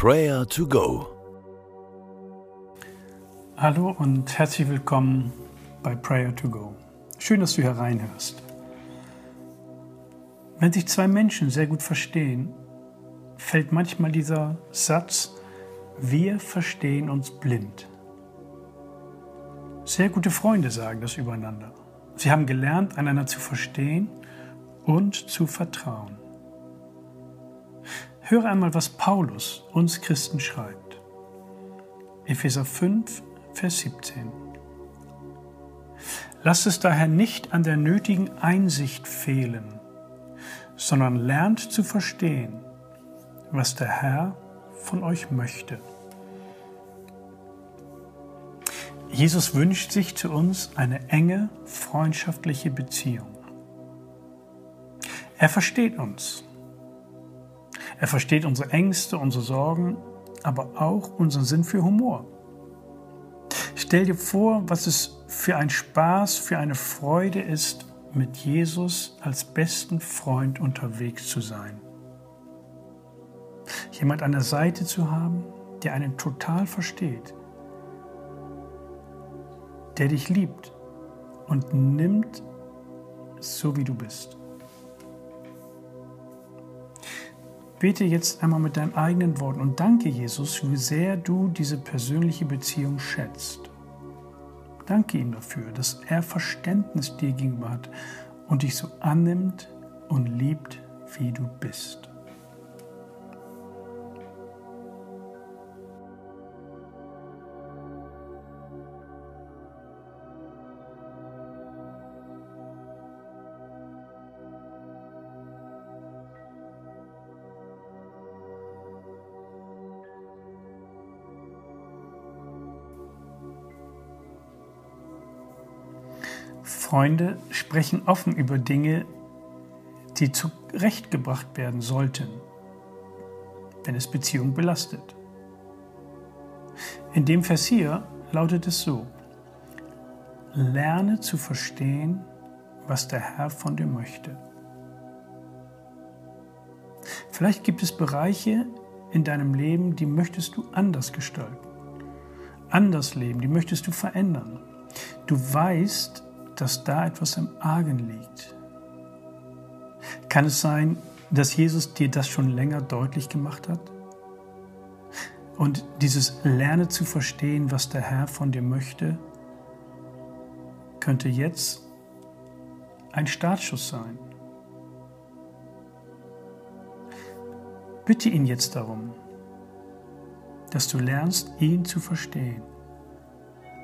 Prayer to Go. Hallo und herzlich willkommen bei Prayer to Go. Schön, dass du hier reinhörst. Wenn sich zwei Menschen sehr gut verstehen, fällt manchmal dieser Satz, wir verstehen uns blind. Sehr gute Freunde sagen das übereinander. Sie haben gelernt, einander zu verstehen und zu vertrauen. Höre einmal, was Paulus uns Christen schreibt. Epheser 5, Vers 17. Lasst es daher nicht an der nötigen Einsicht fehlen, sondern lernt zu verstehen, was der Herr von euch möchte. Jesus wünscht sich zu uns eine enge, freundschaftliche Beziehung. Er versteht uns er versteht unsere Ängste, unsere Sorgen, aber auch unseren Sinn für Humor. Stell dir vor, was es für ein Spaß, für eine Freude ist, mit Jesus als besten Freund unterwegs zu sein. Jemand an der Seite zu haben, der einen total versteht, der dich liebt und nimmt, so wie du bist. Bete jetzt einmal mit deinen eigenen Worten und danke Jesus, wie sehr du diese persönliche Beziehung schätzt. Danke ihm dafür, dass er Verständnis dir gegenüber hat und dich so annimmt und liebt, wie du bist. Freunde sprechen offen über Dinge, die zurechtgebracht werden sollten, wenn es Beziehung belastet. In dem Vers hier lautet es so, lerne zu verstehen, was der Herr von dir möchte. Vielleicht gibt es Bereiche in deinem Leben, die möchtest du anders gestalten, anders leben, die möchtest du verändern. Du weißt, dass da etwas im Argen liegt? Kann es sein, dass Jesus dir das schon länger deutlich gemacht hat? Und dieses Lerne zu verstehen, was der Herr von dir möchte, könnte jetzt ein Startschuss sein. Bitte ihn jetzt darum, dass du lernst, ihn zu verstehen,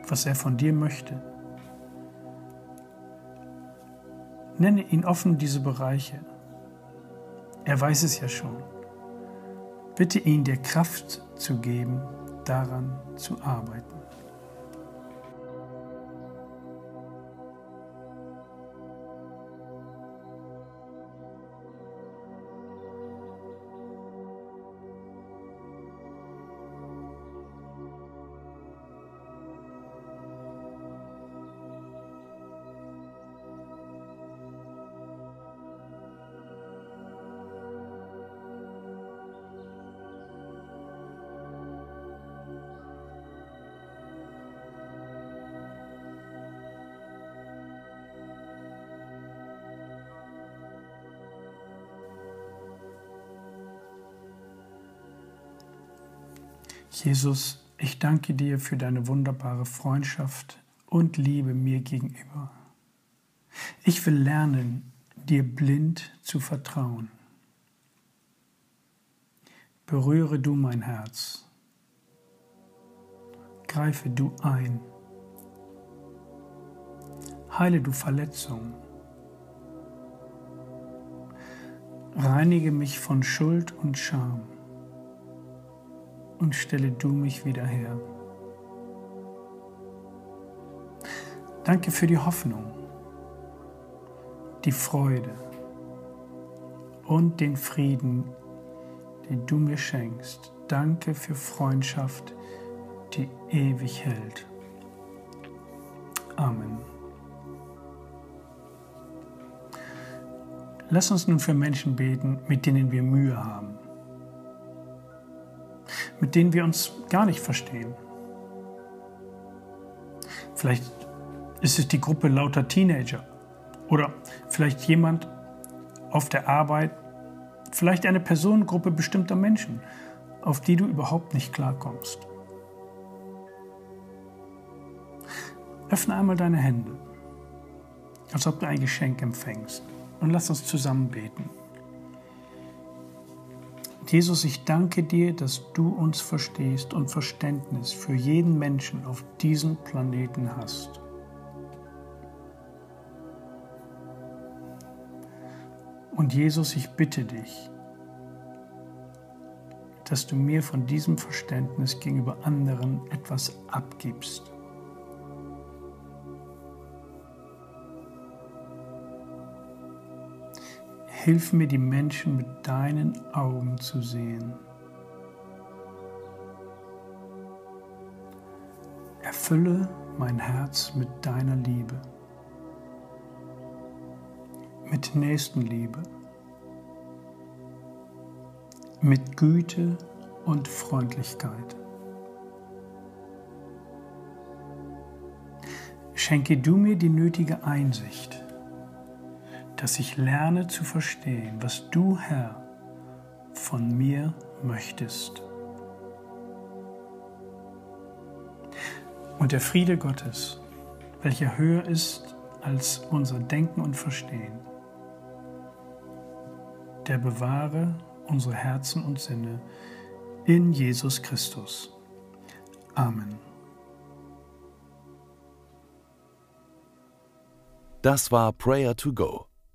was er von dir möchte. Nenne ihn offen diese Bereiche. Er weiß es ja schon. Bitte ihn dir Kraft zu geben, daran zu arbeiten. Jesus, ich danke dir für deine wunderbare Freundschaft und Liebe mir gegenüber. Ich will lernen, dir blind zu vertrauen. Berühre du mein Herz. Greife du ein. Heile du Verletzungen. Reinige mich von Schuld und Scham und stelle du mich wieder her. Danke für die Hoffnung, die Freude und den Frieden, den du mir schenkst. Danke für Freundschaft, die ewig hält. Amen. Lass uns nun für Menschen beten, mit denen wir Mühe haben mit denen wir uns gar nicht verstehen. Vielleicht ist es die Gruppe lauter Teenager oder vielleicht jemand auf der Arbeit, vielleicht eine Personengruppe bestimmter Menschen, auf die du überhaupt nicht klarkommst. Öffne einmal deine Hände, als ob du ein Geschenk empfängst und lass uns zusammen beten. Jesus, ich danke dir, dass du uns verstehst und Verständnis für jeden Menschen auf diesem Planeten hast. Und Jesus, ich bitte dich, dass du mir von diesem Verständnis gegenüber anderen etwas abgibst. Hilf mir, die Menschen mit deinen Augen zu sehen. Erfülle mein Herz mit deiner Liebe, mit Nächstenliebe, mit Güte und Freundlichkeit. Schenke du mir die nötige Einsicht dass ich lerne zu verstehen, was du, Herr, von mir möchtest. Und der Friede Gottes, welcher höher ist als unser Denken und Verstehen, der bewahre unsere Herzen und Sinne in Jesus Christus. Amen. Das war Prayer to Go